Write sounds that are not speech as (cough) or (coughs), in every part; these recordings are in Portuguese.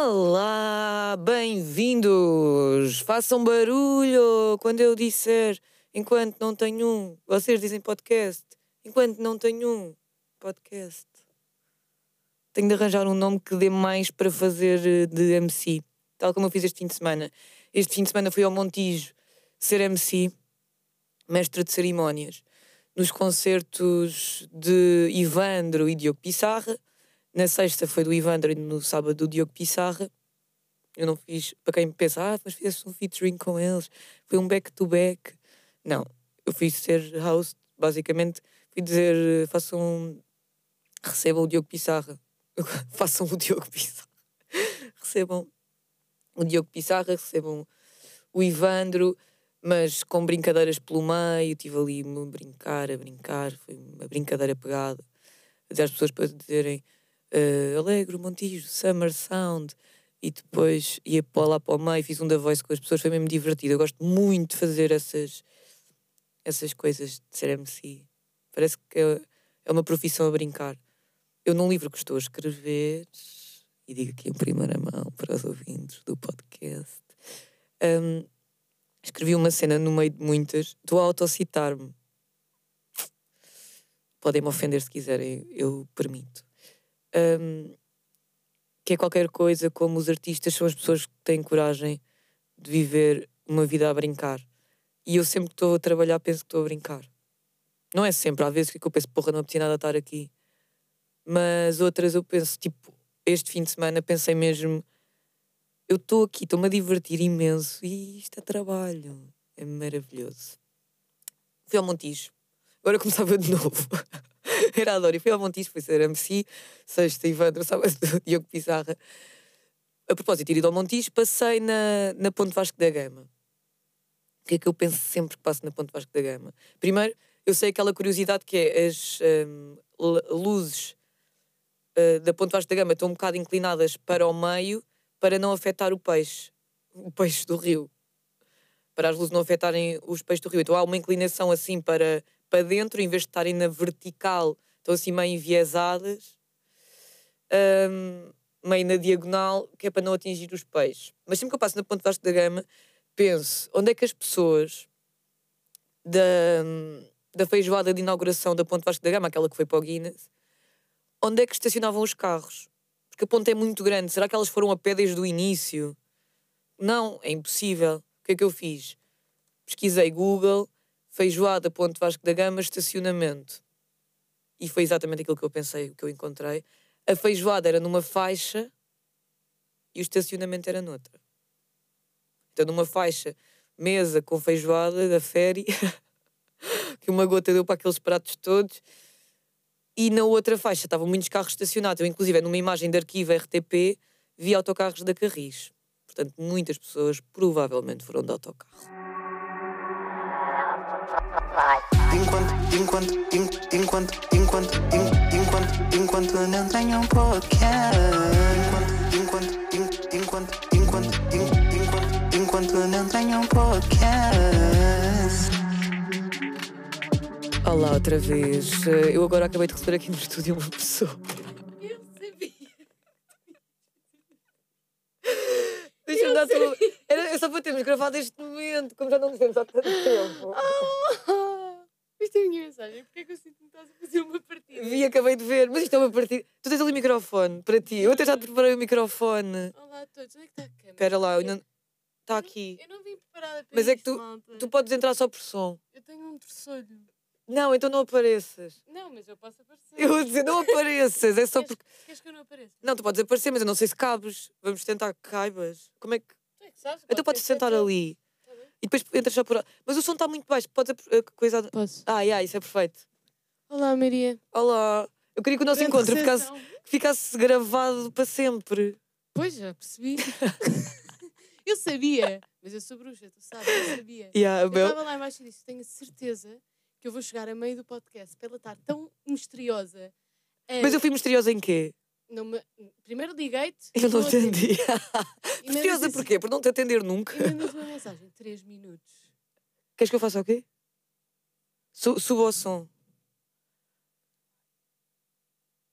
Olá, bem-vindos! Façam barulho quando eu disser enquanto não tenho um. Vocês dizem podcast. Enquanto não tenho um podcast. Tenho de arranjar um nome que dê mais para fazer eh, de MC. Tal como eu fiz este fim de semana. Este fim de semana fui ao Montijo ser MC, mestre de cerimónias, nos concertos de Ivandro e Diogo Pissarra. Na sexta foi do Ivandro e no sábado do Diogo Pissarra. Eu não fiz, para quem pensa, ah, mas fizeste um featuring com eles, foi um back-to-back. Não, eu fui ser host, basicamente, fui dizer, façam, um, recebam o Diogo Pissarra. (laughs) façam o Diogo Pissarra. (laughs) recebam o Diogo Pissarra, recebam o Ivandro, mas com brincadeiras pelo meio, tive ali a brincar, a brincar, foi uma brincadeira pegada. Até as pessoas para dizerem uh, Alegro, Montijo, Summer Sound, e depois ia para lá para o meio, fiz um da voice com as pessoas, foi mesmo divertido. Eu gosto muito de fazer essas, essas coisas de ser MC. Parece que é, é uma profissão a brincar. Eu, num livro que estou a escrever, e digo aqui em primeira mão para os ouvintes do podcast, um, escrevi uma cena no meio de muitas, estou a autocitar-me. Podem-me ofender se quiserem, eu permito. Um, que é qualquer coisa como os artistas são as pessoas que têm coragem de viver uma vida a brincar. E eu sempre que estou a trabalhar penso que estou a brincar. Não é sempre, às vezes que eu penso, porra, não apetecia nada estar aqui. Mas outras eu penso, tipo, este fim de semana pensei mesmo, eu estou aqui, estou-me a divertir imenso e isto é trabalho. É maravilhoso. Fui ao Montijo. Agora começava de novo. (laughs) (laughs) Era a Dori. Fui ao Montijo, fui ser MC, sexta Ivandro, sábado (laughs) Diogo Pizarra. A propósito, ir ao Montijo, passei na, na Ponte Vasco da Gama. O que é que eu penso sempre que passo na Ponte Vasco da Gama? Primeiro, eu sei aquela curiosidade que é as um, luzes uh, da Ponte Vasco da Gama estão um bocado inclinadas para o meio para não afetar o peixe, o peixe do rio. Para as luzes não afetarem os peixes do rio. Então há uma inclinação assim para, para dentro, em vez de estarem na vertical, estão assim meio enviesadas, um, meio na diagonal, que é para não atingir os peixes. Mas sempre que eu passo na Ponte Vasco da Gama, penso onde é que as pessoas da, da feijoada de inauguração da Ponte Vasco da Gama, aquela que foi para o Guinness, onde é que estacionavam os carros? Porque a ponte é muito grande. Será que elas foram a pé desde o início? Não, é impossível. O que é que eu fiz? Pesquisei Google, feijoada, Ponte Vasco da Gama, estacionamento. E foi exatamente aquilo que eu pensei, que eu encontrei. A feijoada era numa faixa e o estacionamento era noutra. Então, numa faixa, mesa com feijoada da féri, (laughs) que uma gota deu para aqueles pratos todos e na outra faixa estavam muitos carros estacionados. Eu, inclusive, numa imagem de arquivo RTP, vi autocarros da Carris. Portanto, muitas pessoas provavelmente foram de autocarro. Enquanto, enquanto, enquanto, enquanto, enquanto, enquanto, enquanto não tenho um podcast. Enquanto, enquanto, enquanto, enquanto, enquanto, enquanto não tenho um podcast. Olá outra vez. Eu agora acabei de receber aqui no estúdio uma pessoa. Eu sabia. Dar tu. Era só para termos gravado este momento, como já não nos vemos há tanto tempo. Oh, isto é a minha mensagem. Porquê é que eu sinto que estás a fazer uma partida? Vi, acabei de ver, mas isto é uma partida. Tu tens ali o microfone para ti. Eu até já te preparei o microfone. Olá a todos, onde é que está a câmera? Espera lá, eu não. Está aqui. Eu não vim preparada para Mas é que tu, malta. tu podes entrar só por som. Eu tenho um terçolho. Não, então não apareças. Não, mas eu posso aparecer. Eu vou dizer, não (laughs) apareças, é só Queres- porque. Queres que eu não apareça? Não, tu podes aparecer, mas eu não sei se cabes. Vamos tentar que caibas. Como é que. É que sabes. Então podes sentar ali. Tá. E depois entras só por. Mas o som está muito baixo, podes. a coisa. Posso. Ah, yeah, isso é perfeito. Olá, Maria. Olá. Eu queria que o nosso Grande encontro ficasse, ficasse gravado para sempre. Pois, já percebi. (laughs) eu sabia. Mas eu sou bruxa, tu sabes, eu sabia. Yeah, Eu meu. estava lá embaixo e disse: tenho certeza que eu vou chegar a meio do podcast para ela estar tão misteriosa. a- Mas eu fui misteriosa em quê? Não me- Primeiro liguei-te. Eu não. E ainda misteriosa disse- porquê? Por não te atender nunca. E mandas uma mensagem: 3 minutos. Queres que eu faça o quê? Su suba o som.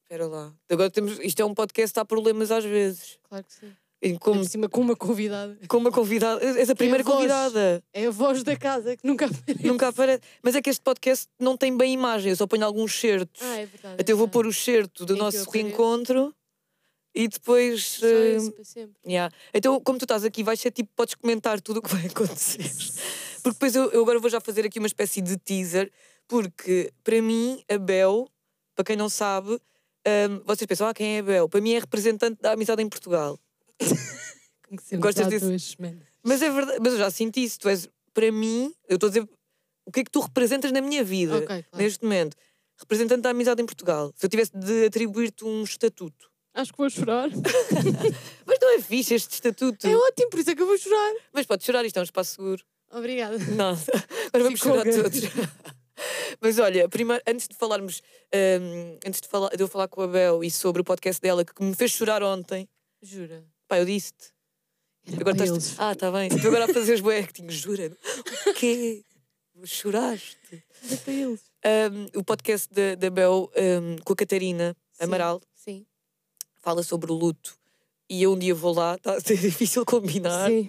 Espera lá. Agora temos. Isto é um podcast, há problemas às vezes. Claro que sim. Como... Por cima com uma convidada. como uma convidada. És a primeira voz. convidada. É a voz da casa que nunca aparece. Nunca aparece. Mas é que este podcast não tem bem imagem, eu só ponho alguns certos. Ah, é verdade. Até eu vou pôr o certo do nosso reencontro e depois. Só eh, isso para sempre. yeah. Então, como tu estás aqui, vais ser tipo, podes comentar tudo o que vai acontecer. (laughs) Porque depois eu, eu agora vou já fazer aqui uma espécie de teaser, porque para mim, a Bel, para quem não sabe, hum, vocês pensam, ah, quem é a Bel? Para mim é representante da amizade em Portugal. (laughs) Gostas disso? Mas é verdade, mas eu já senti isso. Tu és, para mim, eu estou a dizer o que é que tu representas na minha vida, Ok, claro. neste momento. Representante da amizade em Portugal. Se eu tivesse de atribuir-te um estatuto. Acho que vou chorar. (laughs) Mas não é fixe este estatuto. É ótimo, por isso é que eu vou chorar. Mas pode chorar, isto é um espaço seguro. Obrigada. Não, agora vamos Ficou chorar grande. todos. (laughs) Mas olha, primeiro, antes de falarmos, hum, antes de, falar, de eu falar com a Bel e sobre o podcast dela que me fez chorar ontem, Jura. Pá, eu disse-te. Agora estás. eles. Ah, tá bem. Tu agora a fazeres bué acting, jura? O quê? Choraste? Era para eles. Um, o podcast da, da Bel um, com a Catarina Amaral Sim. fala sobre o luto. E eu um dia vou lá, está a ser (laughs) difícil combinar, Sim.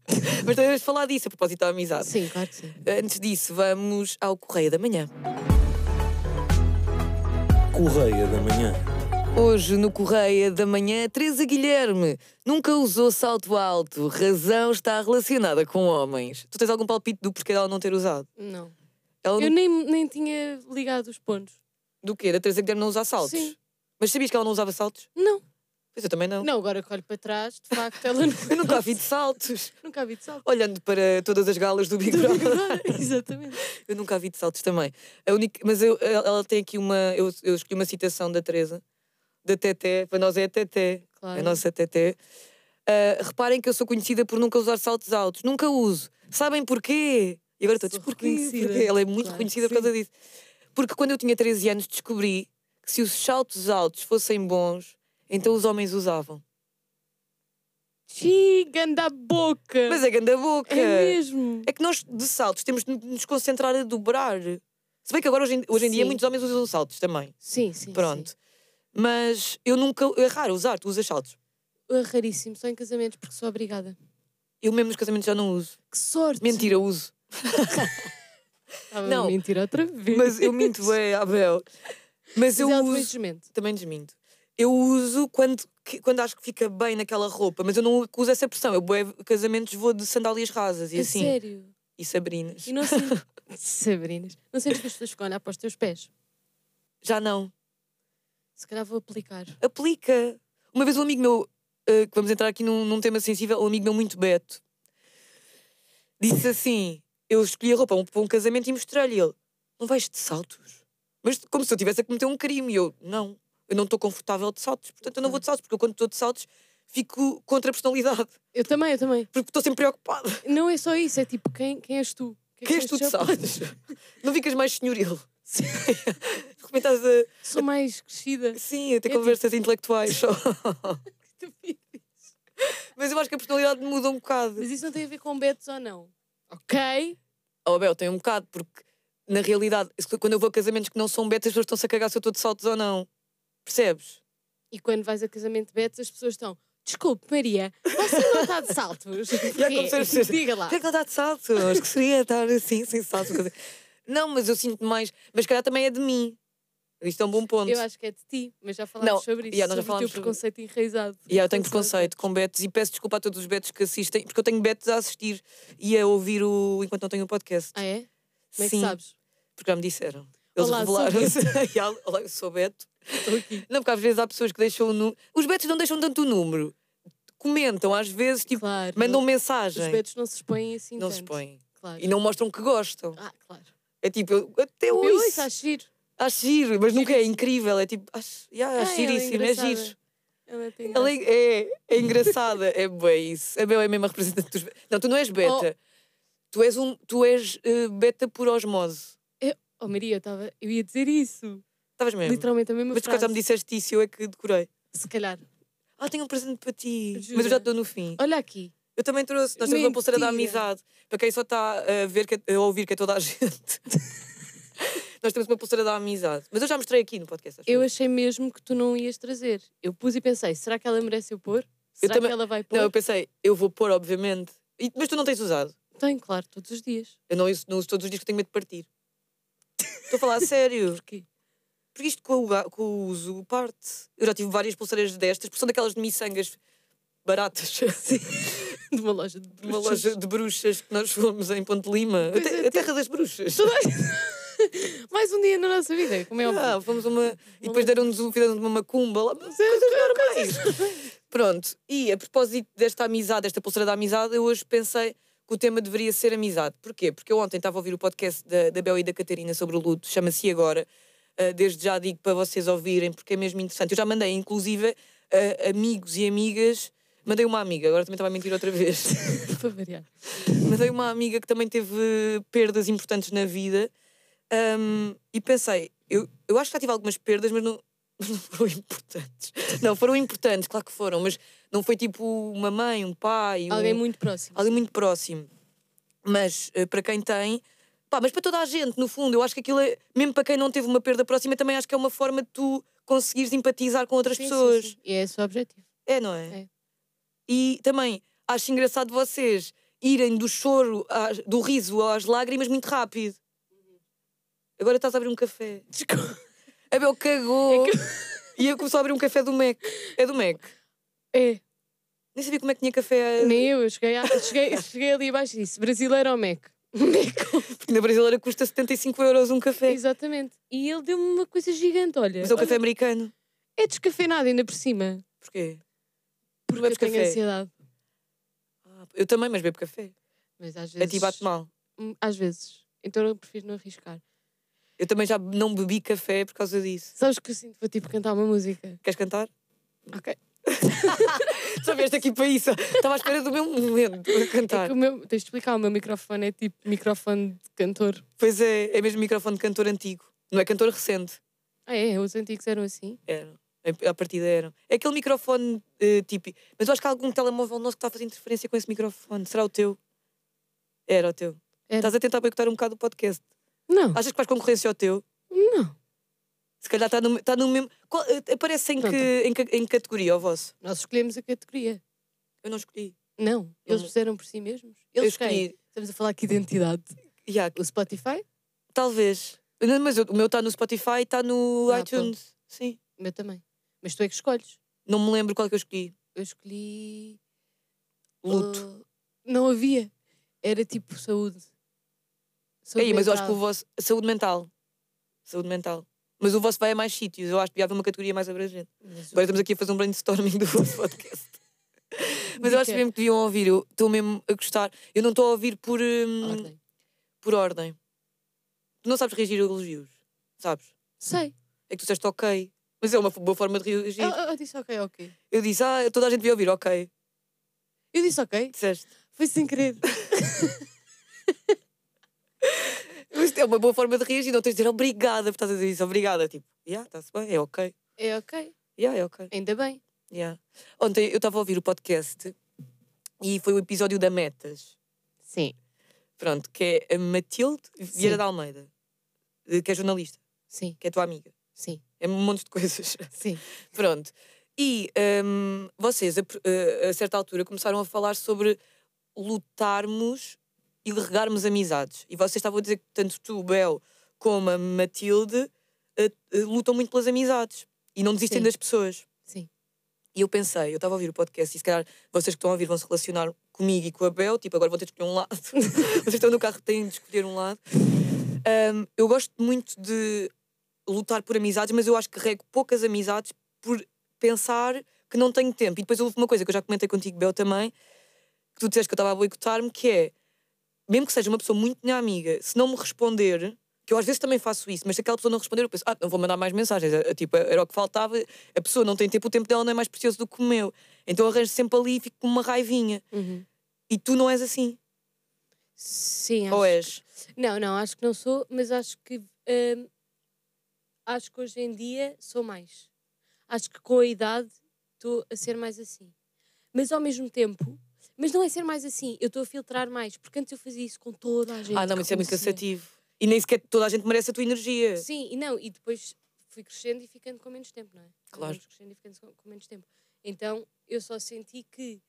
(laughs) mas também vamos falar disso a propósito da amizade. sim, claro que sim. Antes disso, vamos ao Correio da Manhã. Correia da Manhã. Hoje, no Correia da Manhã, Teresa Guilherme nunca usou salto alto. Razão está relacionada com homens. Tu tens algum palpite do porquê dela não ter usado? Não. Ela Eu não- nem, nem tinha ligado os pontos. Do quê? Da Teresa Guilherme não usar saltos? Sim. Mas sabias que ela não usava saltos? Não. Pois eu também não. Não, agora que olho para trás, de facto, ela (laughs) não. Eu nunca a vi de saltos. nunca a vi de salto. Olhando para todas as galas do Big Brother. (laughs) Exatamente. Eu nunca a vi de saltos também. A única, mas eu, ela ela tem aqui uma. Eu, eu escolhi uma citação da Teresa, da Teté. Para nós é a Teté. Claro. A nossa Teté. Ah, reparem que eu sou conhecida por nunca usar saltos altos. Nunca uso. Sabem porquê? E agora todos, porquê? Porquê? Ela é muito Claro reconhecida que por causa disso. Porque quando eu tinha 13 anos descobri que se os saltos altos fossem bons, então os homens usavam. Giga a boca! Mas é grande a boca. É mesmo. É que nós, de saltos, temos de nos concentrar a dobrar. Se bem que agora, hoje em, hoje em dia, Sim. muitos homens usam saltos também. Sim, sim. Pronto. Mas eu nunca. É raro usar, tu usas saltos. É raríssimo, só em casamentos, porque sou obrigada. Eu mesmo nos casamentos já não uso. Que sorte! Mentira, uso. (laughs) Estava Não. a mentir outra vez. Mas eu minto bem, Abel. Mas Mas eu uso. desmente. Também desminto. Eu uso quando, quando acho que fica bem naquela roupa, mas eu não uso essa pressão. Eu bué casamentos vou de sandálias rasas e A assim. sério. E sabrinas. E não sentes. (laughs) Sabrinas. Não sentes que as pessoas ficam a olhar para os teus pés? Já não. Se calhar vou aplicar. aplica. Uma vez um amigo meu, eh, que vamos entrar aqui num, num tema sensível, um amigo meu muito beto, disse assim: eu escolhi a roupa um- para um casamento e mostrei-lhe ele: não vais de saltos? Mas como se eu estivesse a cometer um crime. E eu: não, eu não estou confortável de saltos, portanto eu não vou de saltos, porque eu quando estou de saltos fico contra a personalidade, Eu tambtambém, eu também. porque estou sempre preocupada. Não é só isso, é tipo, quem, quem és tu? O que é Quem és tu de saltos? Não ficas mais senhoril. (laughs) Repente estás a. Sou mais crescida. Sim, a ter É tipo- conversas intelectuais só. (laughs) Mas eu acho que a personalidade muda um bocado. Mas isso não tem a ver com betos ou não. Ok? Oh, Abel, tem um bocado, porque na realidade, quando eu vou a casamentos que não são betas, as pessoas estão-se a cagar se eu estou de saltos ou não. Percebes? E quando vais a casamento de betos, as pessoas estão. Desculpe, Maria, você não está de saltos. (laughs) Já como se fosse- Diga lá. Por que é que não está de saltos? Acho que seria estar assim, sem saltos. Não, mas eu sinto mais. Mas se calhar também é de mim. Isto é um bom ponto. Eu acho que é de ti, mas já falámos Não, sobre isso. yeah, nós já sobre o teu sobre- preconceito enraizado. E yeah, eu tenho preconceito com betos e peço desculpa a todos os betos que assistem, porque eu tenho betos a assistir e a ouvir o enquanto não tenho o podcast. Ah, é? Como é que Sim, sabes? porque já me disseram. Eles Olá, sou revelaram-se. Yeah, (laughs) Olá, eu sou Beto. Estou aqui. Não, porque às vezes há pessoas que deixam o número. Os betos não deixam tanto o número. Comentam, às vezes, tipo, Claro. mandam não- mensagem. Os betos não se expõem assim não se tanto. expõem. Claro. E não mostram que gostam. Ah, claro. É tipo, eu até Eu ouço. acho giro. Acho giro, mas nunca é incrível. É tipo, acho, yeah, acho Ah, ela é giríssimo, é engraçada. giro. Ela é, é, é engraçada, é bem isso. A Bel é a representante dos. Não, tu não és beta. Tu és, um, tu és eh, beta por osmose. Oh, Maria, eu, tava... eu ia dizer isso. Estavas mesmo. Literalmente a mesma Mas tu frase. já me disseste isso e eu é que decorei. Se calhar. Ah, tenho um presente para ti. Mas eu Jura? já te dou no fim. Olha aqui. Eu também trouxe. Nós temos uma pulseira da amizade. Para quem só está a, ver a ouvir que é toda a (laughs) gente. Nós temos uma pulseira da amizade. Mas eu já mostrei aqui no podcast. Eu eu. achei mesmo que tu não ias trazer. Eu pus e pensei, será que ela merece eu pôr? Será também- que ela vai pôr? Não, eu pensei, eu vou pôr, obviamente. E- mas tu não tens usado. Tenho, claro, todos os dias. Eu não uso, não uso todos os dias que tenho medo de partir. Estou a falar a sério. (laughs) Porquê? Porque isto com o, com o uso parte. Eu já tive várias pulseiras destas, porque são daquelas de miçangas baratas. (laughs) (laughs) De uma loja de De uma bruxas. loja de bruxas que nós fomos em Ponte Lima. A, te- é, a terra das bruxas. (laughs) Mais um dia na nossa vida, como é óbvio. Ah, fomos a uma. E depois deram-nos um, fizeram uma macumba lá. Coisas normais. Pronto. E a propósito desta amizade, desta pulseira da amizade, eu hoje pensei que o tema deveria ser amizade. Porquê? Porque eu ontem estava a ouvir o podcast da, da Bel e da Catarina sobre o luto, chama-se Agora. Ah, desde já digo para vocês ouvirem, porque é mesmo interessante. Eu já mandei, inclusive, a amigos e amigas. Mandei uma amiga, agora também estava a mentir outra vez. (laughs) Para variar. Mandei uma amiga que também teve perdas importantes na vida hum, e pensei, eu, eu acho que já tive algumas perdas, mas não, (laughs) mas não foram importantes. Não, foram importantes, claro que foram, mas não foi tipo uma mãe, um pai, um- Alguém muito próximo. alguém muito próximo. Mas eh, para quem tem, pá, mas para toda a gente, no fundo, eu acho que aquilo é, mesmo para quem não teve uma perda próxima, também acho que é uma forma de tu conseguires empatizar com outras Sim, sim, pessoas. sim. E é esse o objetivo. É, não é? É. E também acho engraçado vocês irem do choro, às- do riso às lágrimas muito rápido. Agora estás a abrir um café. Desculpa. A Bel cagou. É E eu começou a abrir um café do Mac. É do Mac. É, Nem sabia como é que tinha café. nem eu. eu Cheguei, a- cheguei, cheguei ali abaixo e disse: brasileiro ou Mac? Porque na brasileira custa 75 euros um café. Exatamente. E ele deu-me uma coisa gigante, olha. Mas é Olha, café americano. É descafeinado ainda por cima. Porquê? Porque bebes eu tenho ansiedade. Ah, eu também, mas bebo café. Mas às A vezes. ti bate mal. Hum, Às vezes. Então eu prefiro não arriscar. Eu também já não bebi café por causa disso. Sabes que eu sinto para tipo cantar uma música? Queres cantar? Ok. (laughs) Só vieste aqui para isso. Estava à espera do meu momento para É cantar. o meu, tens de explicar, o meu microfone é tipo microfone de cantor. Pois é, é mesmo microfone de cantor antigo. Não é cantor recente. Ah, é? Os antigos eram assim? Eram. A partida eram. É aquele microfone eh, típico. Mas eu acho que há algum telemóvel nosso que está a fazer interferência com esse microfone. Será o teu? Era o teu. Era. Estás a tentar boicotar um bocado o podcast. Não. Achas que faz concorrência ao teu? Não. Se calhar está no, está no mesmo. Qual- eh, aparece em que, em, que, em categoria o vosso? Nós escolhemos a categoria. Eu não escolhi. Não. Eles Não. fizeram por si mesmos. eu Eles quem? escolhi. Estamos a falar aqui de identidade. Yeah, O Spotify? talvez. Não, mas eu- o meu está no Spotify e está no Ah, iTunes. Sim. O meu também. Mas tu é que escolhes. Não me lembro qual é que eu escolhi. Eu escolhi. Luto. uh, não havia. Era tipo saúde. Saúde Aí, mas eu acho que o vosso. Saúde mental. Saúde mental. Mas o vosso vai a mais sítios. Eu acho que devia haver uma categoria mais abrangente. Mas o- Agora estamos aqui a fazer um brainstorming do vosso (laughs) podcast. (laughs) Mas eu acho mesmo que deviam ouvir. Eu estou mesmo a gostar. Eu não estou a ouvir por, hum, Ordem. por ordem. Tu não sabes reagir a elogios. Sabes? Sei. É que tu disseste ok. Mas é uma boa forma de reagir. Eu, eu disse ok, ok. Eu disse, ah, toda a gente devia ouvir, ok. Eu disse ok. Disseste. Foi sem querer. (laughs) Mas é uma boa forma de reagir. Não tens de dizer obrigada por estás a dizer isso. Obrigada. Tipo, yeah, está-se bem, é ok. É ok. Yeah, é ok. Ainda bem. Yeah. Ontem eu estava a ouvir o podcast e foi o episódio da Metas. Sim. Pronto, que é a Matilde Vieira Sim. de Almeida, que é jornalista, Sim. que é tua amiga. Sim. É um monte de coisas. (laughs) Sim. Pronto. E hum, vocês, a, pr- a- certa altura, começaram a falar sobre lutarmos e regarmos amizades. E vocês estavam a dizer que tanto tu, Bel, como a Matilde eh, eh, lutam muito pelas amizades e não desistem Sim. das pessoas. Sim. E eu pensei, eu estava a ouvir o podcast e se calhar vocês que estão a ouvir vão se relacionar comigo e com a Bel, tipo, agora vão ter de escolher um lado. (laughs) vocês estão no carro, têm de escolher um lado. Hum, eu gosto muito de lutar por amizades, mas eu acho que rego poucas amizades por pensar que não tenho tempo. E depois houve uma coisa que eu já comentei contigo, Bel, também, que tu disseste que eu estava a boicotar-me, que é, mesmo que seja uma pessoa muito minha amiga, se não me responder, que eu às vezes também faço isso, mas se aquela pessoa não responder, eu penso, ah, não vou mandar mais mensagens. É, é, Tipo, era o que faltava, a pessoa não tem tempo, o tempo dela não é mais precioso do que o meu. Então arranjo sempre ali e fico com uma raivinha. Uhum. E tu não és assim. Sim, Ou és? Não, não, acho que não sou, mas acho que hum, acho que hoje em dia sou mais. Acho que com a idade estou a ser mais assim. Mas ao mesmo tempo, mas não é ser mais assim, eu estou a filtrar mais, porque antes eu fazia isso com toda a gente. Ah, não, mas isso é muito cansativo. E nem sequer toda a gente merece a tua energia. Sim, e não, e depois fui crescendo e ficando com menos tempo, não é? Claro. Vamos crescendo e ficando com, com menos tempo. Então eu só senti que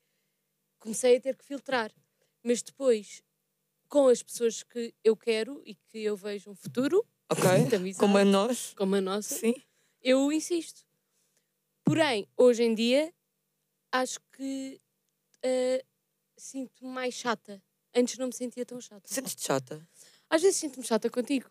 comecei a ter que filtrar. Mas depois, com as pessoas que eu quero e que eu vejo um futuro, Ok? amizade, Como a nós. como a nossa, Sim. eu insisto. Porém, hoje em dia, acho que eh, sinto-me mais chata. Antes não me sentia tão chata. Sentes-te chata? Às vezes sinto-me chata contigo.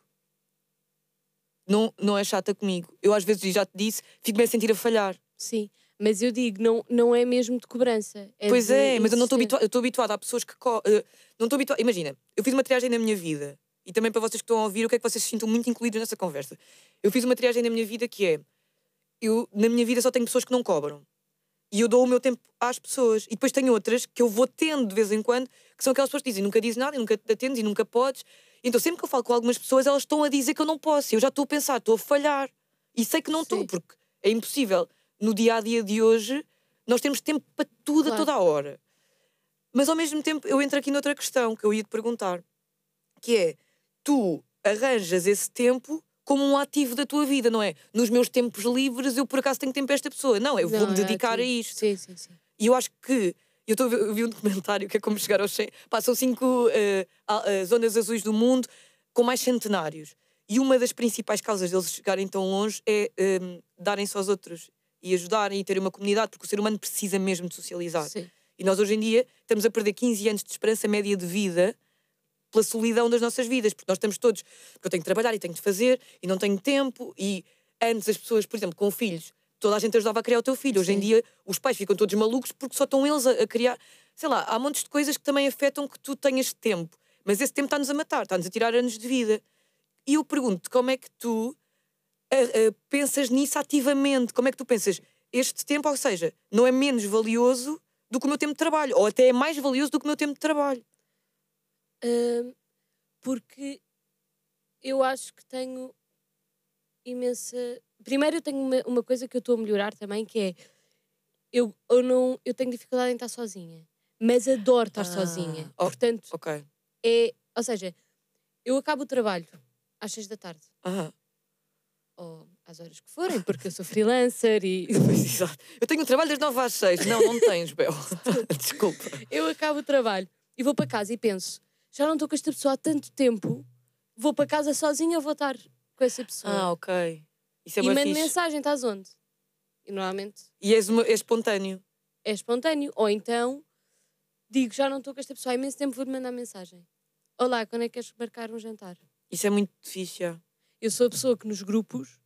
Não, não é chata comigo. Eu às vezes, já te disse, fico-me a sentir a falhar. Sim. Mas eu digo, não, não é mesmo de cobrança. É pois de é, mas eu não estou habituada. Eu estou habituada a pessoas que. eh, não estou habituada. Imagina, eu fiz uma triagem na minha vida. E também para vocês que estão a ouvir, eu quero que vocês se sintam muito incluídos nessa conversa. Eu fiz uma triagem na minha vida que é. Eu, na minha vida, só tenho pessoas que não cobram. E eu dou o meu tempo às pessoas. E depois tenho outras que eu vou tendo de vez em quando, que são aquelas pessoas que dizem nunca dizes nada, e nunca te atendes e nunca podes. Então sempre que eu falo com algumas pessoas, elas estão a dizer que eu não posso. Eu já estou a pensar, estou a falhar. E sei que não estou, porque é impossível. No dia a dia de hoje, nós temos tempo para tudo a Claro. toda a hora. Mas ao mesmo tempo, eu entro aqui noutra questão que eu ia te perguntar, que é: tu arranjas esse tempo como um ativo da tua vida, não é? Nos meus tempos livres, eu por acaso tenho tempo para esta pessoa. Não, eu vou-me é dedicar a ativo. isto. Sim, sim, sim. E eu acho que. Eu, tô, a eu vi um documentário que é como chegar aos 100. Pá, são cinco a- eh, zonas azuis do mundo com mais centenários. E uma das principais causas deles chegarem tão longe é eh, darem-se aos outros e ajudarem e terem uma comunidade, porque o ser humano precisa mesmo de socializar. Sim. E nós hoje em dia estamos a perder 15 anos de esperança média de vida pela solidão das nossas vidas, porque nós estamos todos, porque eu tenho que trabalhar e tenho de fazer e não tenho tempo e antes as pessoas, por exemplo, com filhos, toda a gente ajudava a criar o teu filho. Hoje em Sim. dia os pais ficam todos malucos porque só estão eles a, a criar. Sei lá, há montes de coisas que também afetam que tu tenhas tempo, mas esse tempo está-nos a matar, está-nos a tirar anos de vida. E eu pergunto como é que tu ah, ah, pensas nisso ativamente? Como é que tu pensas este tempo, ou seja, não é menos valioso do que o meu tempo de trabalho, ou até é mais valioso do que o meu tempo de trabalho? Porque eu acho que tenho imensa. Primeiro, eu tenho uma, uma coisa que eu estou a melhorar também, que é eu, eu, não, eu tenho dificuldade em estar sozinha, mas adoro estar Ah, sozinha. oh. Portanto, Ok. é. Ou seja, eu acabo o trabalho às seis da tarde, Aham. ou às horas que forem, porque eu sou freelancer e. (laughs) Eu tenho um trabalho das 9 às 6. Não, não tens, Bel. (laughs) Desculpa. Eu acabo o trabalho e vou para casa e penso: já não estou com esta pessoa há tanto tempo, vou para casa sozinha, vou estar com essa pessoa. Ah, ok. Isso é e mando fixe. mensagem, estás onde? E normalmente E és, uma, és espontâneo. é espontâneo. Ou então digo, já não estou com esta pessoa há imenso tempo, vou-lhe mandar mensagem. Olá, quando é que queres marcar um jantar? Isso é muito fixe, já. Eu sou a pessoa que nos grupos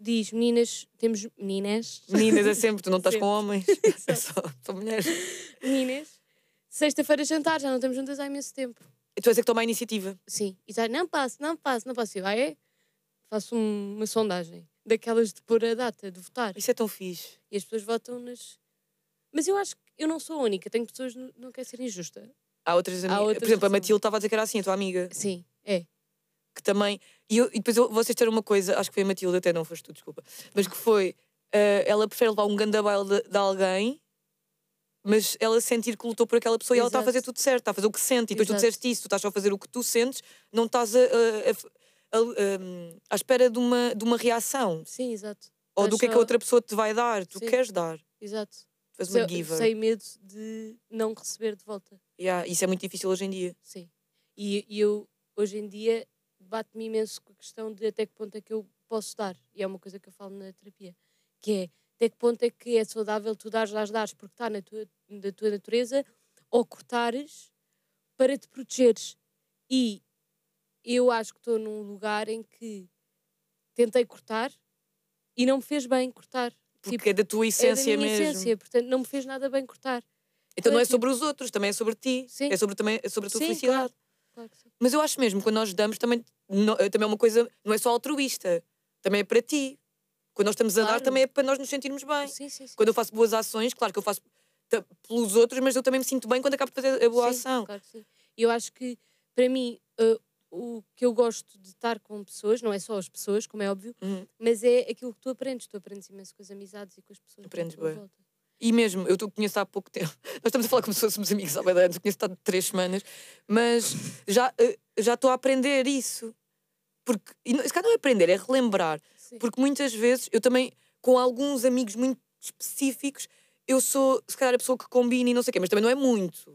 diz, meninas, temos meninas, Meninas é sempre, tu não estás com Sempre. homens. (laughs) É só, são mulheres. meninas, sexta-feira jantar, já não estamos juntas há imenso tempo. E tu és a que toma a iniciativa. Sim. E já, não passo, não passo, não passo. Eu, ah, é? Faço um- uma sondagem daquelas de pôr a data, de votar. Isso é tão fixe. E as pessoas votam nas. Mas eu acho que eu não sou a única, tenho pessoas, não, não quero ser injusta. Há outras amigas. outras Por exemplo, a que são. Matilde estava a dizer que era assim, a tua amiga. Sim, é. que também. E, eu, e depois eu, vocês disseram uma coisa, acho que foi a Matilde, até não foste tu, desculpa. Mas que foi. eh, ela prefere levar um gandabaile de, de alguém, mas ela sentir que lutou por aquela pessoa e ela está a Exato. fazer tudo certo, está a fazer o que sente. E depois tu Exato. disseste isso, tu estás só a fazer o que tu sentes, não estás a, a- a- à espera de uma, de uma reação. Sim, exato. Ou Estás do que é que a outra pessoa te vai dar. Tu Sim. queres dar. Exato. Tu és uma giver. sei medo de não receber de volta. Yeah, isso é muito difícil hoje em dia. Sim. E, e eu, hoje em dia, bate-me imenso com a questão de até que ponto é que eu posso dar. E é uma coisa que eu falo na terapia. Que é, até que ponto é que é saudável tu dares, dares, dares, porque está na tua, na tua natureza, ou cortares para te protegeres. E eu acho que estou num lugar em que tentei cortar e não me fez bem cortar. Porque Tipo, é da tua é da essência minha mesmo. essência, portanto não me fez nada bem cortar. Então não é tipo- sobre os outros, também é sobre ti. Sim. É sobre, também, é sobre a tua Sim, felicidade. Claro sim. Mas eu acho mesmo que quando nós damos também, não- também é uma coisa, não é só altruísta, também é para ti. Quando nós estamos a dar, Claro. também é para nós nos sentirmos bem. Sim, sim, sim. Quando eu faço boas ações, claro que eu faço pelos outros, mas eu também me sinto bem quando acabo de fazer a boa Sim, ação. Claro que sim. E eu acho que, para mim, uh, o que eu gosto de estar com pessoas, não é só as pessoas, como é óbvio, Uhum. mas é aquilo que tu aprendes. Tu aprendes imenso com as amizades e com as pessoas. Aprendes volta. E mesmo, eu te conheço há pouco tempo. (laughs) Nós estamos a falar como se fôssemos amigos há bem de anos, eu conheço há três semanas, mas já eh, já estou a aprender isso. Porque, e não, se calhar não é aprender, é relembrar. Sim. Porque muitas vezes eu também, com alguns amigos muito específicos, eu sou, se calhar, a pessoa que combina e não sei o quê, mas também não é muito.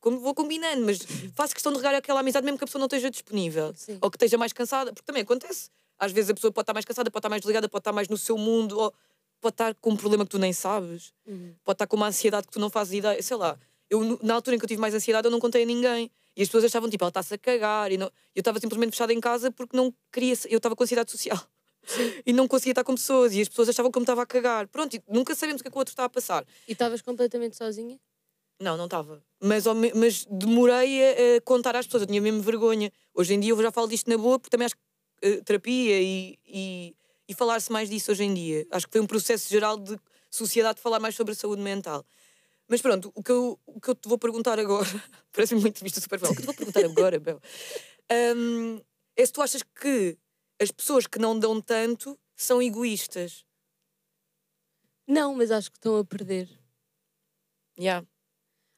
Como vou combinando, mas faço questão de regar aquela amizade mesmo que a pessoa não esteja disponível. Sim. Ou que esteja mais cansada, porque também acontece. Às vezes a pessoa pode estar mais cansada, pode estar mais desligada, pode estar mais no seu mundo, ou pode estar com um problema que tu nem sabes, Uhum. pode estar com uma ansiedade que tu não fazes ideia. Sei lá, eu, na altura em que eu tive mais ansiedade, eu não contei a ninguém. E as pessoas achavam, tipo, ela está-se a cagar. E não... eu estava simplesmente fechada em casa porque não queria. Eu estava com ansiedade social. E não conseguia estar com pessoas. E as pessoas achavam que eu me estava a cagar. Pronto, nunca sabemos o que é que o outro está a passar. E estavas completamente sozinha? Não, não estava. Mas, mas demorei a, a contar às pessoas. Eu tinha mesmo vergonha. Hoje em dia eu já falo disto na boa porque também acho que eh, terapia e, e, e falar-se mais disso hoje em dia. Acho que foi um processo geral de sociedade falar mais sobre a saúde mental. Mas pronto, o que eu, o que eu te vou perguntar agora, (laughs) parece-me uma entrevista super bela. O que eu te vou perguntar agora, Bel, hum, é se tu achas que as pessoas que não dão tanto são egoístas. Não, mas acho que estão a perder. Yeah.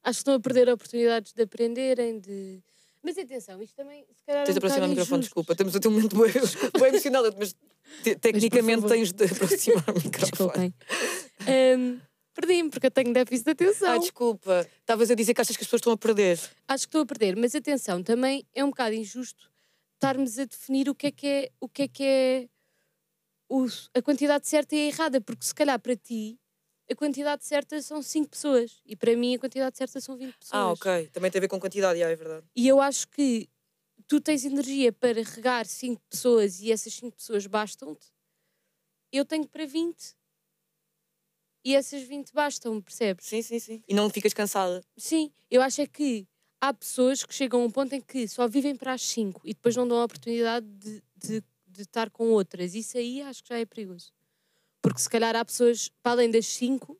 Acho que estão a perder oportunidades de aprenderem, de. Mas atenção, isto também se calhar. Tens de é um aproximar o microfone, desculpa. Estamos a ter um momento bem, (laughs) bem emocional, mas te- tecnicamente favor. tens de aproximar o (laughs) microfone. Desculpem. Ahm, Perdi-me, porque eu tenho déficit de atenção. Ah, desculpa. Estavas a dizer que achas que as pessoas estão a perder. Acho que estou a perder, mas atenção, também é um bocado injusto estarmos a definir o que é que é, o que é, que é o- a quantidade certa e a errada, porque se calhar para ti a quantidade certa são 5 pessoas e para mim a quantidade certa são 20 pessoas. Ah, ok. Também tem a ver com quantidade, é verdade. E eu acho que tu tens energia para regar 5 pessoas e essas 5 pessoas bastam-te. Eu tenho para 20 e essas 20 bastam, percebes? Sim, sim, sim. E não ficas cansada. Sim, eu acho é que há pessoas que chegam a um ponto em que só vivem para as 5 e depois não dão a oportunidade de, de, de estar com outras. Isso aí acho que já é perigoso. Porque se calhar há pessoas, para além das 5,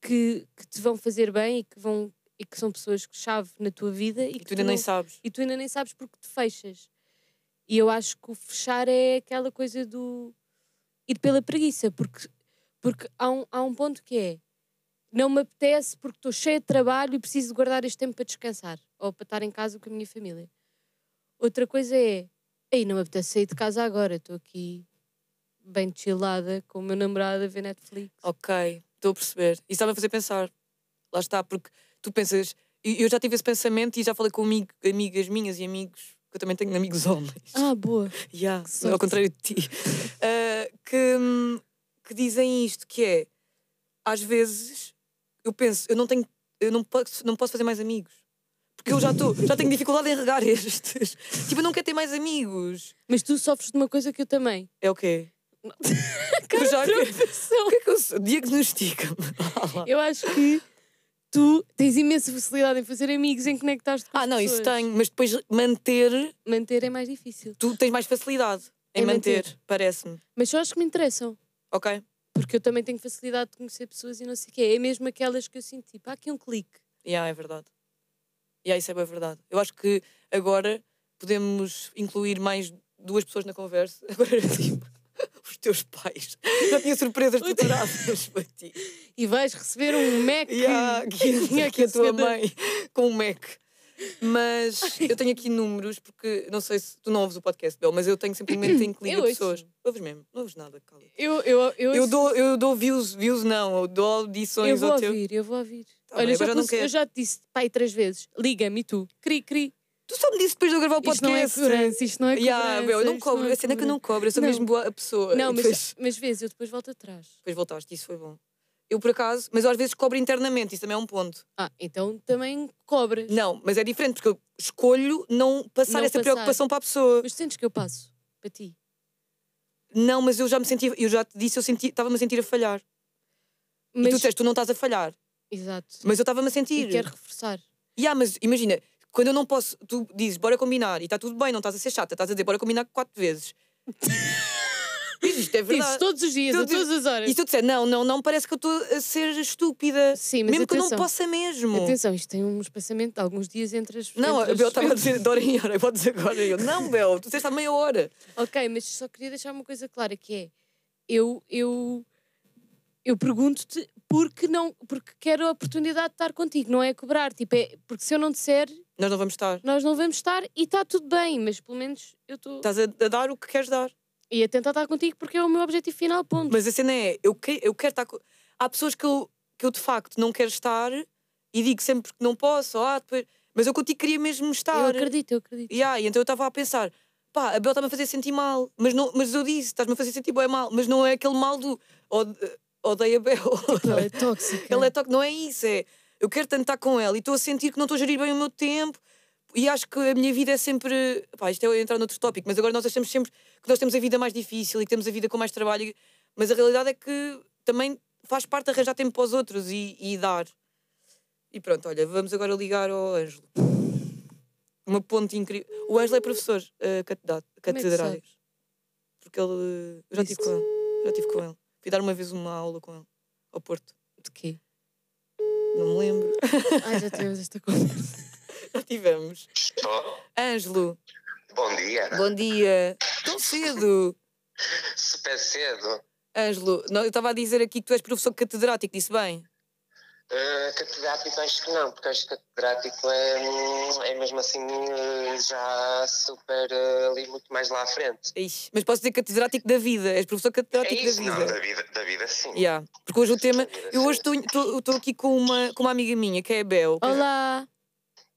que, que te vão fazer bem e que, vão, e que são pessoas que chave na tua vida e, E que tu ainda nem não- sabes. e tu ainda nem sabes porque te fechas. E eu acho que o fechar é aquela coisa do ir pela preguiça, porque, porque há, um, há um ponto que é não me apetece porque estou cheia de trabalho e preciso de guardar este tempo para descansar ou para estar em casa com a minha família. Outra coisa é, ei, não me apetece sair de casa agora, estou aqui bem chillada com o meu namorado a ver Netflix. Ok, estou a perceber. Isso estava a fazer pensar. Lá está, porque tu pensas. Eu já tive esse pensamento e já falei com amigo- amigas minhas e amigos, que eu também tenho amigos homens. Ah, boa. (laughs) Yeah, ao contrário de ti. (laughs) Ah, que, que dizem isto, que é às vezes eu penso, eu não tenho, eu não posso, não posso fazer mais amigos. Porque eu já estou, já tenho dificuldade em regar estes. (laughs) Tipo, eu não quero ter mais amigos. Mas tu sofres de uma coisa que eu também. É o quê? (laughs) eu já, o que é que eu sou? Diagnostica-me. (laughs) Eu acho que tu tens imensa facilidade em fazer amigos, em conectar-te com Ah, não, isso pessoas. tenho, mas depois manter, Manter é mais difícil. tu tens mais facilidade em Em manter, manter. parece-me. Mas só as que me interessam. Ok? Porque eu também tenho facilidade de conhecer pessoas e não sei o quê. É mesmo aquelas que eu sinto, tipo, há aqui um clique. Yeah, é verdade. Yeah, isso é bem verdade. Eu acho que agora podemos incluir mais duas pessoas na conversa. (laughs) Agora era tipo os teus pais. Já tinha surpresas preparadas para ti. (laughs) E vais receber um Mac. Yeah, que, Tinha que a tua mãe com um Mac. Mas (laughs) eu tenho aqui números, porque não sei se tu não ouves o podcast, Bel, mas eu tenho simplesmente (coughs) Eu ouço. pessoas. Ouves mesmo? Não ouves nada, cala. Eu, eu, eu, Eu dou, eu dou views, views não, eu dou audições eu vou ao teu. ouvir, eu vou ouvir. Tá bem, Olha, já não pus- quero. eu já te disse, pai, três vezes. Liga-me e tu. Cri, cri. Tu só me disse depois de eu gravar o Isto não é podcast. cobrança, isto não é cobrança. Yeah, Bel, eu não cobro, é a cena é que eu não cobro, eu sou Não. mesmo boa pessoa. Não, mas, depois, mas vês, eu depois volto atrás. depois voltaste, isso foi bom. Eu por acaso, mas eu às vezes cobro internamente, isso também é um ponto. Ah, então também cobras. Não, mas é diferente, porque eu escolho não passar Não essa passar. preocupação para a pessoa. Mas sentes que eu passo para ti. Não, mas eu já me senti, eu já te disse, eu senti, estava-me a sentir a falhar. E tu Mas, disseste, tu não estás a falhar. exato. Mas eu estava-me a E sentir. quero reforçar. Yeah, mas imagina, quando eu não posso, tu dizes, bora combinar, e está tudo bem, não estás a ser chata, estás a dizer, bora combinar quatro vezes. (laughs) Diz, isto é Dizes verdade. todos os dias, Todos- a todas as horas. E eu disser, não, não, não, parece que eu estou a ser estúpida. Sim, mas mesmo que eu atenção. não possa mesmo. Atenção, isto tem um espaçamento de alguns dias entre as Não, entre a Bel estava a dizer de hora em hora, podes agora. Eu, não, Bel, tu disseste há meia hora. Ok, mas só queria deixar uma coisa clara que é eu eu eu pergunto-te porque não porque quero a oportunidade de estar contigo, não é cobrar, tipo é porque se eu não disser Nós não vamos estar. nós não vamos estar e está tudo bem, mas pelo menos eu estou Estás a, a dar o que queres dar. E a tentar estar contigo porque é o meu objetivo final, ponto. Mas a cena é, eu, que, eu quero estar com. Há pessoas que eu, que eu de facto não quero estar e digo sempre que não posso, ah, depois... mas eu contigo queria mesmo estar. Eu acredito, eu acredito. Yeah, e então eu estava a pensar, pá, a Bel está-me a fazer sentir mal, mas, não, mas eu disse, estás-me a fazer sentir bem mal, mas não é aquele mal do "Ode- odeia a Bel. (laughs) Ela é tóxica. Ela é toque, não é isso, é eu quero tanto estar com ela e estou a sentir que não estou a gerir bem o meu tempo e acho que a minha vida é sempre. Pá, isto é entrar noutro tópico, mas agora nós achamos sempre que nós temos a vida mais difícil e que temos a vida com mais trabalho, mas a realidade é que também faz parte arranjar tempo para os outros e, e dar. E pronto, olha, vamos agora ligar ao Ângelo. Uma ponte incrível. O Ângelo é professor uh, Como é que catedrático. Porque ele. Eu já estive com ele. Já estive com ele. Fui dar uma vez uma aula com ele. Ao Porto. De quê? Não me lembro. (laughs) Ai, já tivemos esta conversa. Já tivemos. Estou. Ângelo, Bom dia. bom dia. Tão cedo. Super cedo. Ângelo, não, eu estava a dizer aqui que tu és professor catedrático, disse bem. Uh, catedrático acho que não, porque acho que catedrático é, hum, é mesmo assim uh, já super uh, ali muito mais lá à frente. Ixi, mas posso dizer catedrático da vida. És professor É catedrático isso, da não, vida. da vida, da vida sim. Yeah. Porque hoje o tema. Eu hoje estou aqui com uma, com uma amiga minha, que é a Bel. Olá!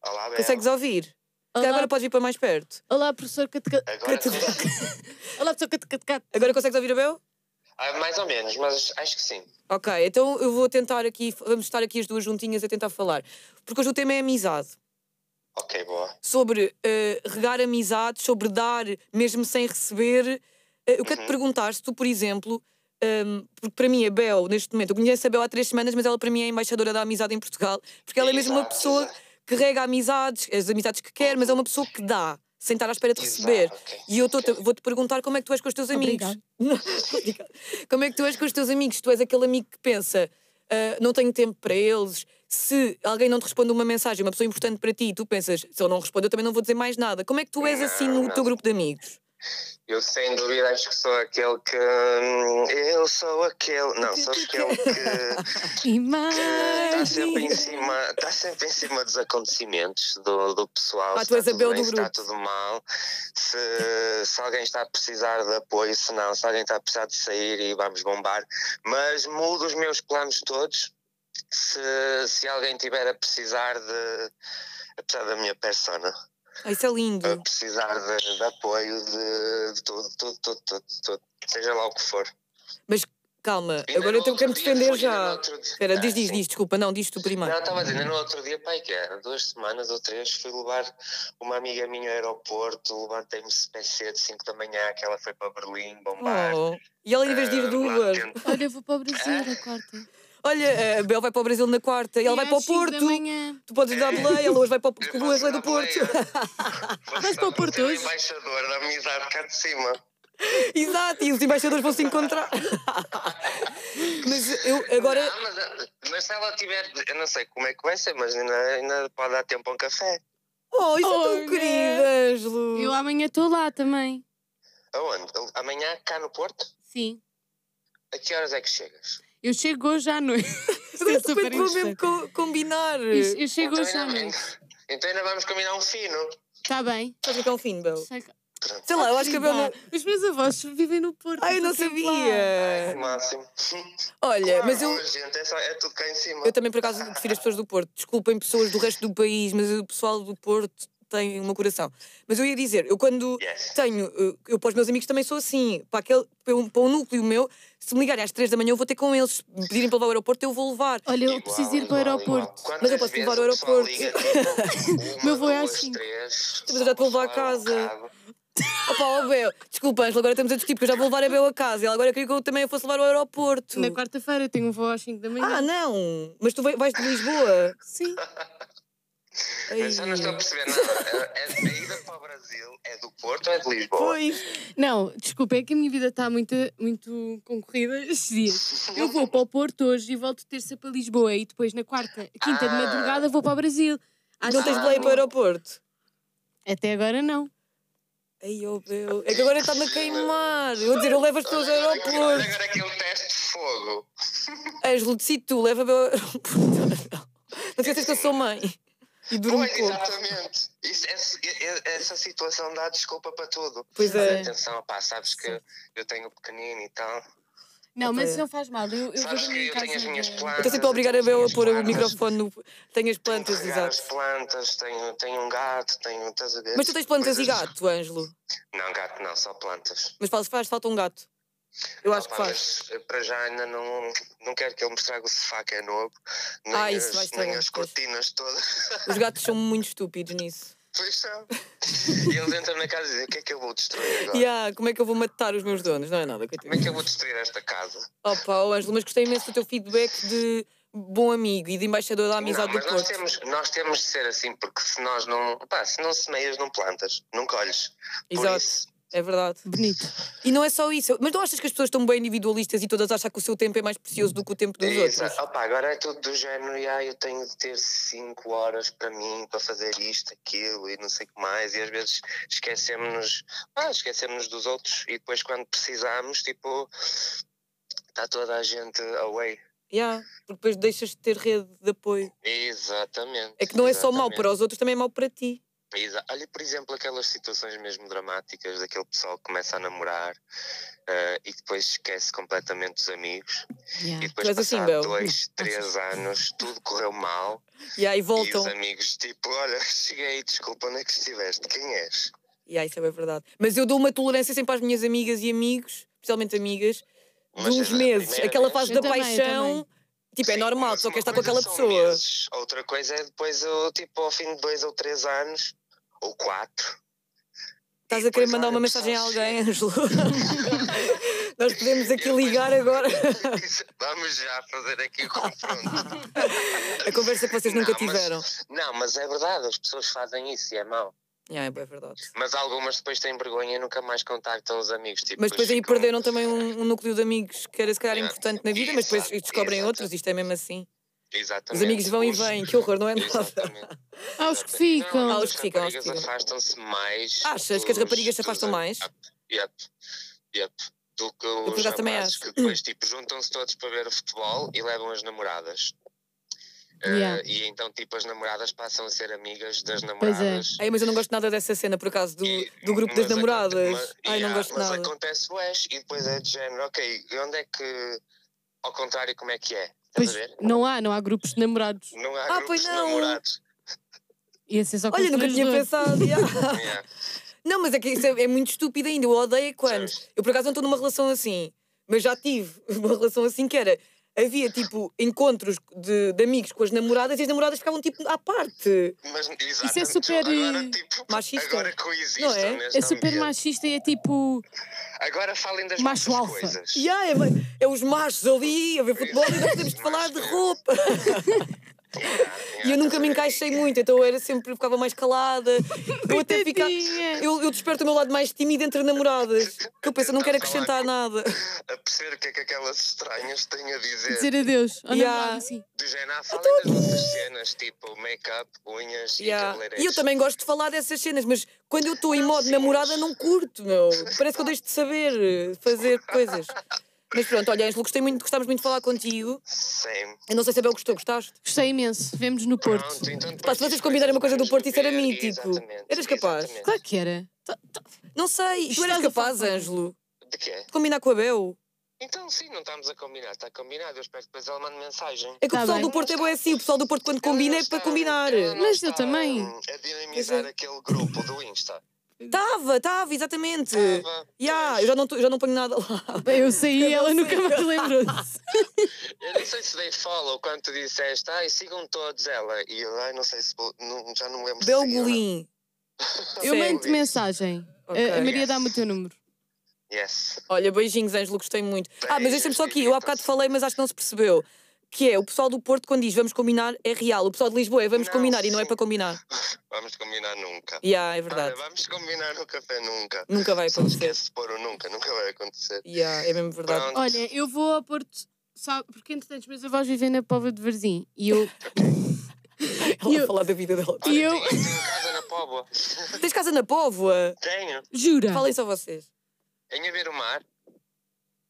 Olá, Bel. Consegues ouvir? Olá, agora podes vir para mais perto. olá professor Catecate. Agora, (laughs) Olá, professor Catecate. Agora consegues ouvir a Bel? ah, mais ou menos, mas acho que sim. Ok, então eu vou tentar aqui, vamos estar aqui as duas juntinhas a tentar falar. Porque hoje o tema é amizade. Ok, boa. Sobre eh, regar amizades, sobre dar mesmo sem receber. Eh, eu quero te Uhum. perguntar se tu, por exemplo, ehm, porque para mim a Bel, neste momento, eu conheço a Bel há três semanas, mas ela para mim é a embaixadora da amizade em Portugal, porque ela é mesmo uma pessoa exato. Que rega amizades, as amizades que quer, mas é uma pessoa que dá, sem estar à espera de receber. Exato, E eu vou-te perguntar como é que tu és com os teus amigos. (laughs) Como é que tu és com os teus amigos? Tu és aquele amigo que pensa, "Ah, não tenho tempo para eles. Se alguém não te responde uma mensagem, uma pessoa importante para ti, tu pensas, se ele não responde, eu também não vou dizer mais nada. Como é que tu és assim no Não, teu grupo de amigos? Eu sem dúvida acho que sou aquele que. hum, Eu sou aquele. Não, sou aquele que. (laughs) Está sempre em cima, está sempre em cima dos acontecimentos do, do pessoal. Ah, se está tudo bem, se está tudo mal, se, se alguém está a precisar de apoio, se não, se alguém está a precisar de sair e vamos bombar. Mas mudo os meus planos todos se, se alguém tiver a precisar de. a precisar da minha persona, isso é lindo. a precisar de, de apoio de, de tudo, tudo, tudo, tudo, tudo, seja lá o que for. Mas calma, Ainda agora eu tenho que me defender já. dia- Espera, diz, Ah, diz, sim. diz, desculpa, não, diz tu primeiro. Não, estava a dizer, ainda no outro dia, pai, que era duas semanas ou três, fui levar uma amiga minha ao aeroporto, levantei-me super cedo, 5 da manhã, que ela foi para Berlim bombar. Oh. E ela, em vez de ir Ah, de lá Uber. Olha, eu vou para o Brasil na quarta. Olha, a Bel vai para o Brasil na quarta e ela vai para o Porto. Tu podes dar boleia, (laughs) ela hoje vai para o Eu porque o Ângelo é do Porto. (laughs) Vais para o Porto hoje? embaixador da amizade cá de cima. Exato, e os embaixadores vão se encontrar. (laughs) mas eu agora. Não, mas, mas se ela tiver, eu não sei como é que vai ser, mas ainda, ainda pode dar tempo a um café. Oh, isso é tão querido, Ângelo. Eu amanhã estou lá também. Aonde? Amanhã, cá no Porto? Sim. A que horas é que chegas? Eu chego hoje à noite. (laughs) É de super vou mesmo co- combinar. Eu, eu chego então, hoje à noite. então ainda vamos combinar um fino. Está bem. Sabes o que é um fim, Bel? Sei lá, eu acho que a Bel não. Querida, Os meus avós vivem no Porto. Ai, eu não estou sempre lá. O sabia. máximo. Olha, mas eu. Gente, é, só, é tudo cá em cima. Eu também, por acaso, prefiro as pessoas do Porto. Desculpem pessoas do resto do país, mas o pessoal do Porto tem um coração. Mas eu ia dizer, eu quando Yes. tenho, eu, eu para os meus amigos também sou assim. Para, aquele, para, um, para um núcleo meu, se me ligarem às três da manhã, eu vou ter com eles. Se me pedirem para levar ao aeroporto, eu vou levar. Olha, eu Igual, preciso ir para o aeroporto. Mas eu posso levar ao o aeroporto? liga, tipo, (laughs) Meu voo é às duas, cinco. três, Mas eu já te vou levar para a casa. Opa, ó Bel, desculpa, Ângela, agora estamos a discutir, porque eu já vou levar a Bel a casa. Ela agora queria que eu também a fosse levar ao aeroporto. Na quarta-feira tenho um voo às 5 da manhã. Ah, não! Mas tu vai- vais de Lisboa? Sim. (laughs) Eu só não estou a perceber nada. É, a ida para o Brasil é do Porto ou é de Lisboa? Pois. Não, desculpa, é que a minha vida está muito, muito concorrida estes dias. Eu vou para o Porto hoje e volto terça para Lisboa e depois na quarta, quinta de Ah. madrugada vou para o Brasil. Às Não tens boleia para o aeroporto? Até agora não. Ai, oh. É que agora está-me a queimar. Eu vou dizer, eu levo as pessoas ao agora- olha aeroporto. agora aquele teste de fogo. Ângelo, decide tu, leva a Bel ao aeroporto. Não esqueças que eu sou mãe. E durmo Pois, pouco. exatamente. Isso, essa, essa situação dá desculpa para tudo. Pois é. Atenção, pá, sabes que eu tenho o pequenino e tal. Não, mas isso não faz mal. Eu, eu Sabes que eu tenho as minhas plantas. Eu estou sempre a obrigar a tenho as Bel a pôr o plantas, microfone no. Tenho as tenho plantas, as exato. plantas, tenho, tenho um gato, tenho. Estás a ver? Mas tu tens plantas e gato, Ângelo. Não, gato não, só plantas. Mas faz, faz falta um gato. Eu acho que faz. mas, eh, para já ainda não, não quero que ele me estrague o sofá que é novo, nem, Ah, isso as, nem as cortinas todas. (laughs) Os gatos são muito estúpidos nisso. Pois são. (laughs) E eles entram na casa e dizem: O que é que eu vou destruir agora? Yeah, como é que eu vou matar os meus donos? Não é nada, Como é que eu vou destruir esta casa? Opa, oh, Ângelo, mas gostei imenso do teu feedback de bom amigo e de embaixador da amizade não, do mas nós Porto. temos, nós temos de ser assim, porque se nós não. Pá, se não semeias, não plantas, não colhes. Por Exato, isso, é verdade. Bonito. E não é só isso. Mas não achas que as pessoas estão bem individualistas e todas acham que o seu tempo é mais precioso do que o tempo dos Exa- outros? Opa, agora é tudo do género, e ah, eu tenho de ter 5 horas para mim, para fazer isto, aquilo e não sei o que mais, e às vezes esquecemos-nos ah, esquecemos dos outros e depois quando precisamos, tipo, está toda a gente away. Yeah, porque depois deixas de ter rede de apoio. Exatamente. É que não é só mau exatamente. para os outros, também é mau para ti. Olha, por exemplo, aquelas situações mesmo dramáticas daquele pessoal que começa a namorar eh, e depois esquece completamente dos amigos Yeah. e depois Tu és assim, dois, (laughs) três anos, tudo correu mal Yeah, e e voltam. os amigos tipo, olha, (laughs) cheguei, desculpa, onde é que estiveste? Quem és? Yeah, isso é bem verdade. Mas eu dou uma tolerância sempre às minhas amigas e amigos, especialmente amigas, de uns é meses. Aquela fase Eu da também, paixão. Tipo, é Sim, normal, mas só queres estar com aquela pessoa. meses, Outra coisa é depois, eu, tipo, ao fim de dois ou três anos, ou quatro. Estás a querer mandar uma mensagem a alguém, Ângelo? (laughs) Nós podemos aqui ligar agora Vamos já fazer aqui o confronto. (laughs) a conversa que vocês nunca Não, mas- tiveram. Não, mas é verdade, as pessoas fazem isso e é mau. Yeah, é bem verdade. Mas algumas depois têm vergonha e nunca mais contactam os amigos. Tipo, Mas depois aí ficam- perderam também um, um núcleo de amigos que era se calhar Yeah. importante na vida, mas depois descobrem exato. outros, isto é mesmo assim. Exatamente. Os amigos vão e Os- vêm, (laughs) que horror, não é nada. Há os que ficam. Não, Há os as que ficam, que raparigas afastam-se mais. Achas que as dos- raparigas se dos afastam am- mais? Yep, Yep. Do que os rapazes acho. que depois tipo, juntam-se todos para ver o futebol e levam as namoradas. Eh, Yeah. e então, tipo, as namoradas passam a ser amigas das Pois é. namoradas. Ai, mas eu não gosto nada dessa cena, por acaso, do, E- do grupo das mas namoradas. mas- Ai, não yeah, gosto mas nada. acontece ués, e depois é de género, ok, e onde é que, ao contrário, como é que é? Pois não há, não há grupos de namorados. Não há Ah, grupos pois de não. namorados. Ia ser só Olha, nunca tinha pensado. (laughs) yeah. Não, mas é que isso é, é muito estúpido ainda. Eu odeio quando. Sabes? Eu por acaso não estou numa relação assim, mas já tive (laughs) uma relação assim que era. Havia tipo encontros de, de amigos com as namoradas e as namoradas ficavam tipo à parte. Mas, Isso é super, Agora, eh, tipo, machista. Agora coexistem Não é? É super ambiente. machista e é tipo. Agora falem das Macho alfa. coisas. Yeah, é, é os machos ali a ver futebol e nós podemos de falar de roupa. E eu nunca me encaixei muito, então eu era sempre, ficava mais calada. Eu até ficava. Eu, eu desperto o meu lado mais tímido entre namoradas. Que eu penso, eu não quero Tentar falar acrescentar com- nada. A perceber o que é que aquelas estranhas têm a dizer. Dizer adeus. Ao Yeah. namorado, assim. Do género, ah, falem das vossas cenas, tipo make-up, unhas Yeah. e E eu também gosto de falar dessas cenas, mas quando eu estou em Não, modo sim, namorada, não curto, meu. Parece que eu deixo de saber eh, fazer coisas. Mas pronto, olha, Ângelo, gostei muito, gostávamos muito de falar contigo. Sim. Eu não sei se a Bel gostou, gostaste? Gostei imenso. Vemos no Porto. Pronto, então Pá, se vocês combinarem uma coisa do Porto, isso era tipo. Exatamente, Eras capaz? exatamente. Claro que era. Não sei, tu eras a capaz. Ângelo, De quê? de combinar com a Bel. Então sim, não estamos a combinar, está combinado. Eu espero que depois ela mande mensagem. É que Tá o pessoal bem. do Porto é bom assim, o pessoal do Porto quando combina é para combinar. Mas eu também. A dinamizar é. aquele grupo do Insta. Estava, estava, exatamente. Tava, Yeah, eu já não, tô- já não ponho nada lá. Eu saí e ela nunca mais lembrou-se. (laughs) Eu não sei se dei follow quando tu disseste, ai, sigam todos ela. E eu, ai, não sei se não, já não me lembro se Bel segui ou não. Golim. (laughs) Eu mando mensagem. Ok. A- Maria Yes. dá-me o teu número. Yes. Olha, beijinhos, Ângelo, gostei muito. Ah, mas Beijos, deixa-me só aqui, eu há bocado falei, mas acho que não se percebeu. Que é, o pessoal do Porto, quando diz vamos combinar, é real. O pessoal de Lisboa é vamos Não, combinar e não é sim. para combinar. (laughs) Vamos combinar nunca. Yeah, é Olha, verdade. vamos combinar no café nunca. Nunca vai Só acontecer. esquece de pôr o nunca, nunca vai acontecer. Yeah, é mesmo verdade. Pronto. Olha, eu vou ao Porto, sabe? Porque entretanto os meus avós vivem na Pova de Varzim. E eu. (laughs) Ela eu- a falar da vida dela. Olha, E eu- Póvoa. Tens casa na Póvoa? Tenho. Jura? Falem só vocês. Em a ver o mar.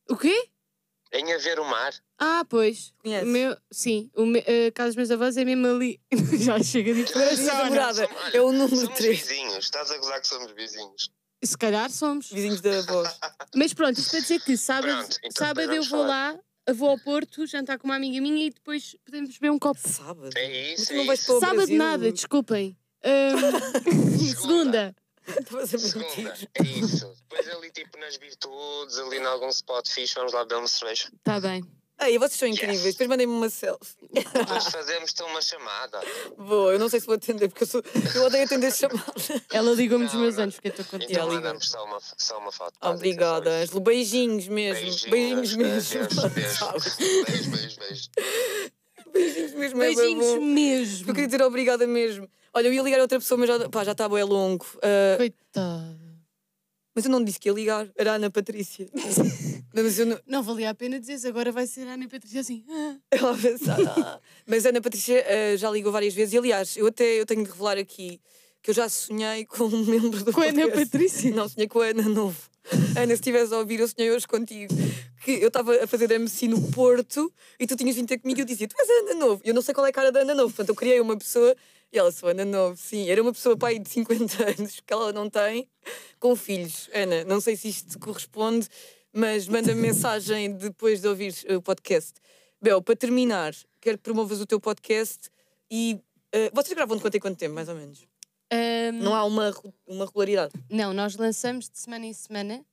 O quê? Em a ver o mar. Ah, pois. Conheces? O meu, sim, o me, a casa dos meus avós é mesmo ali. (laughs) Já chega de. Olha, É o número Somos 3. vizinhos. Estás a gozar que somos vizinhos. Se calhar somos. Vizinhos da voz. (laughs) Mas pronto, isto para dizer que sábado, Pronto, então sábado eu vou falar. lá, vou ao Porto, jantar com uma amiga minha e depois podemos beber um copo. Sábado. É isso, Mas tu é não vais isso. para o Sábado Brasil. nada, desculpem. (laughs) Segunda. Segunda, é isso. Depois ali tipo nas virtudes, ali em algum spot fixe, vamos lá beber uma cerveja. Está Tá bem. Ei, vocês são Yes. incríveis. Depois mandem-me uma selfie. Depois fazemos-te uma chamada. Vou, eu não sei se vou atender, porque eu, sou, eu odeio atender chamadas. Ela ligou-me dos meus não. anos, porque eu estou contigo. Então mandamos só uma, só uma foto. Obrigada. Ângelo. Beijinhos mesmo. Beijinhos, mesmo. Beijo, beijo, Sabes? beijo, beijo, beijo. Beijinhos mesmo. é Beijinhos mesmo. Eu queria dizer obrigada mesmo. Olha, eu ia ligar a outra pessoa, mas já, pá, já está bem longo. Ah, Coitada. mas eu não disse que ia ligar. Era a Ana Patrícia. Não, (laughs) mas eu não, Não valia a pena dizer agora vai ser a Ana Patrícia assim. (laughs) Ela a pensar, "Ah." Mas a Ana Patrícia eh, já ligou várias vezes. E aliás, eu até eu tenho de revelar aqui que eu já sonhei com um membro do Com a Ana. Patrícia? Não, sonhei com a Ana Novo. Ana, se estivesse a ouvir, eu sonhei hoje contigo. Que eu estava a fazer MC no Porto e tu tinhas vindo ter comigo e eu dizia, tu és a Ana Novo. E eu não sei qual é a cara da Ana Novo. Portanto, eu criei uma pessoa e ela, sou Ana Novo. Sim, era uma pessoa, pai, de 50 (laughs) anos, que ela não tem, com filhos. Ana, não sei se isto te corresponde, mas manda-me (laughs) mensagem depois de ouvir o podcast. Bel, para terminar, quero que promovas o teu podcast e. eh, vocês gravam de quanto em quanto tempo, mais ou menos? Ahm, Não há uma, uma regularidade. Não, nós lançamos de semana em semana,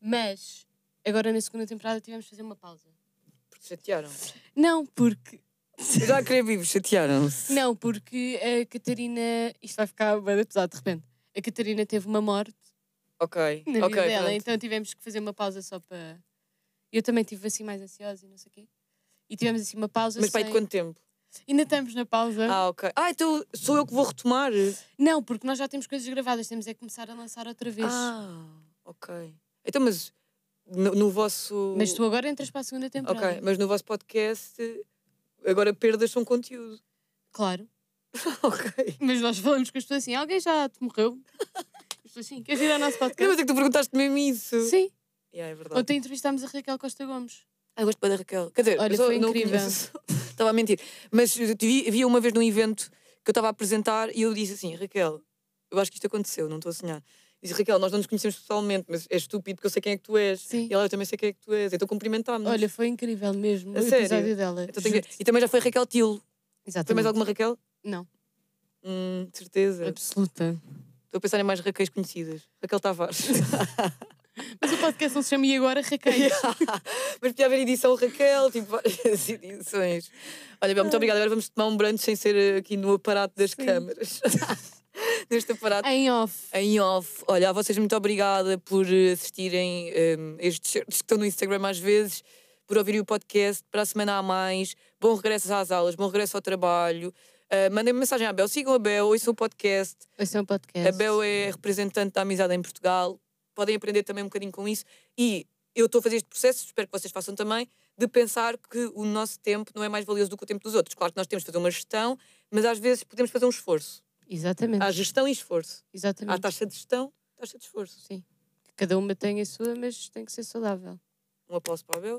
mas agora na segunda temporada tivemos de fazer uma pausa. Porque chatearam. Não, porque. Já a querer vivo, chatearam-se. Não, porque a Catarina. Isto vai ficar bem pesado de repente. A Catarina teve uma morte Ok, na vida dela, pronto. então tivemos que fazer uma pausa só para. Eu também estive assim mais ansiosa e não sei o quê. E tivemos assim uma pausa. Mas pai, de sem- quanto tempo? Ainda estamos na pausa. Ah, ok. Ah, então sou eu que vou retomar. Não, porque nós já temos coisas gravadas, temos é que começar a lançar outra vez. Ah, ok. Então, mas no, no vosso. Mas tu agora entras para a segunda temporada. Ok, mas no vosso podcast, agora perdas são conteúdo. Claro. (laughs) ok. Mas nós falamos com as pessoas assim: alguém já te morreu? As pessoas assim: queres ir ao nosso Não, podcast? mas é que tu perguntaste mesmo isso. Sim. Yeah, é verdade. Ontem entrevistámos a Raquel Costa Gomes. Ah, eu gosto bem da Raquel. Quer dizer, Olha, foi incrível. (laughs) Estava a mentir. Mas vi uma vez num evento que eu estava a apresentar e eu disse assim: Raquel, eu acho que isto aconteceu, não estou a sonhar. Disse Raquel, nós não nos conhecemos pessoalmente, mas é estúpido porque eu sei quem é que tu és. Sim. E ela, eu também sei quem é que tu és. Então cumprimentámos. Olha, foi incrível mesmo A o sério? episódio dela. Então tenho. E também já foi Raquel Tilo. Foi Exatamente. mais alguma Raquel? Não, Hum, certeza. absoluta. Estou a pensar em mais Raquéis conhecidas. Raquel Tavares. (laughs) Mas o podcast não se chama E Agora Raquel. (laughs) Mas podia haver edição Raquel, tipo várias edições. Olha, Bel, muito obrigada. Agora vamos tomar um brunch sem ser aqui no aparato das Sim. câmaras. (laughs) Neste aparato. em off. Em off. Olha, a vocês muito obrigada por eh, assistirem um, estes certos que estão no Instagram às vezes, por ouvirem o podcast. Para a semana há mais. Bom regresso às aulas, bom regresso ao trabalho. Uh, Mandem-me mensagem à Bel, sigam a Bel, ouçam o podcast. É um podcast. A Bel é representante da amizade em Portugal. Podem aprender também um bocadinho com isso. E eu estou a fazer este processo, espero que vocês façam também, de pensar que o nosso tempo não é mais valioso do que o tempo dos outros. Claro que nós temos de fazer uma gestão, mas às vezes podemos fazer um esforço. Exatamente. Há gestão e esforço. Há Exatamente. taxa de gestão, taxa de esforço. Sim. Cada uma tem a sua, mas tem que ser saudável. Um aplauso para a Bel.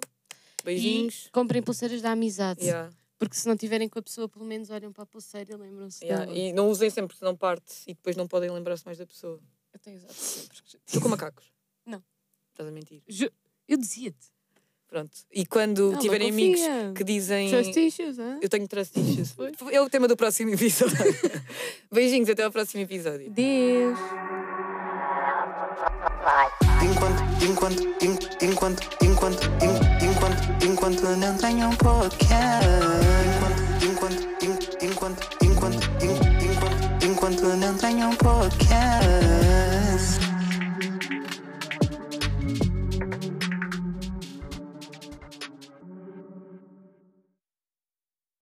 Beijinhos. E comprem pulseiras da amizade. Yeah, Porque se não tiverem com a pessoa, pelo menos olham para a pulseira e lembram-se yeah. dela. E não usem sempre, senão parte e depois não podem lembrar-se mais da pessoa. Eu tenho usado sempre. Estou com macacos. Não. Estás a mentir. Ju- Eu dizia-te. Pronto. E quando Ela tiverem amigos confia. que dizem. Trust issues, hã? Eu tenho trust issues. (laughs) É o tema do próximo episódio. (laughs) Beijinhos, até ao próximo episódio. Deus. Enquanto, enquanto, en- enquanto, enquanto, en- enquanto, enquanto não tenho um podcast. Enquanto, enquanto, en- enquanto, enquanto, en- enquanto, enquanto não tenho um podcast.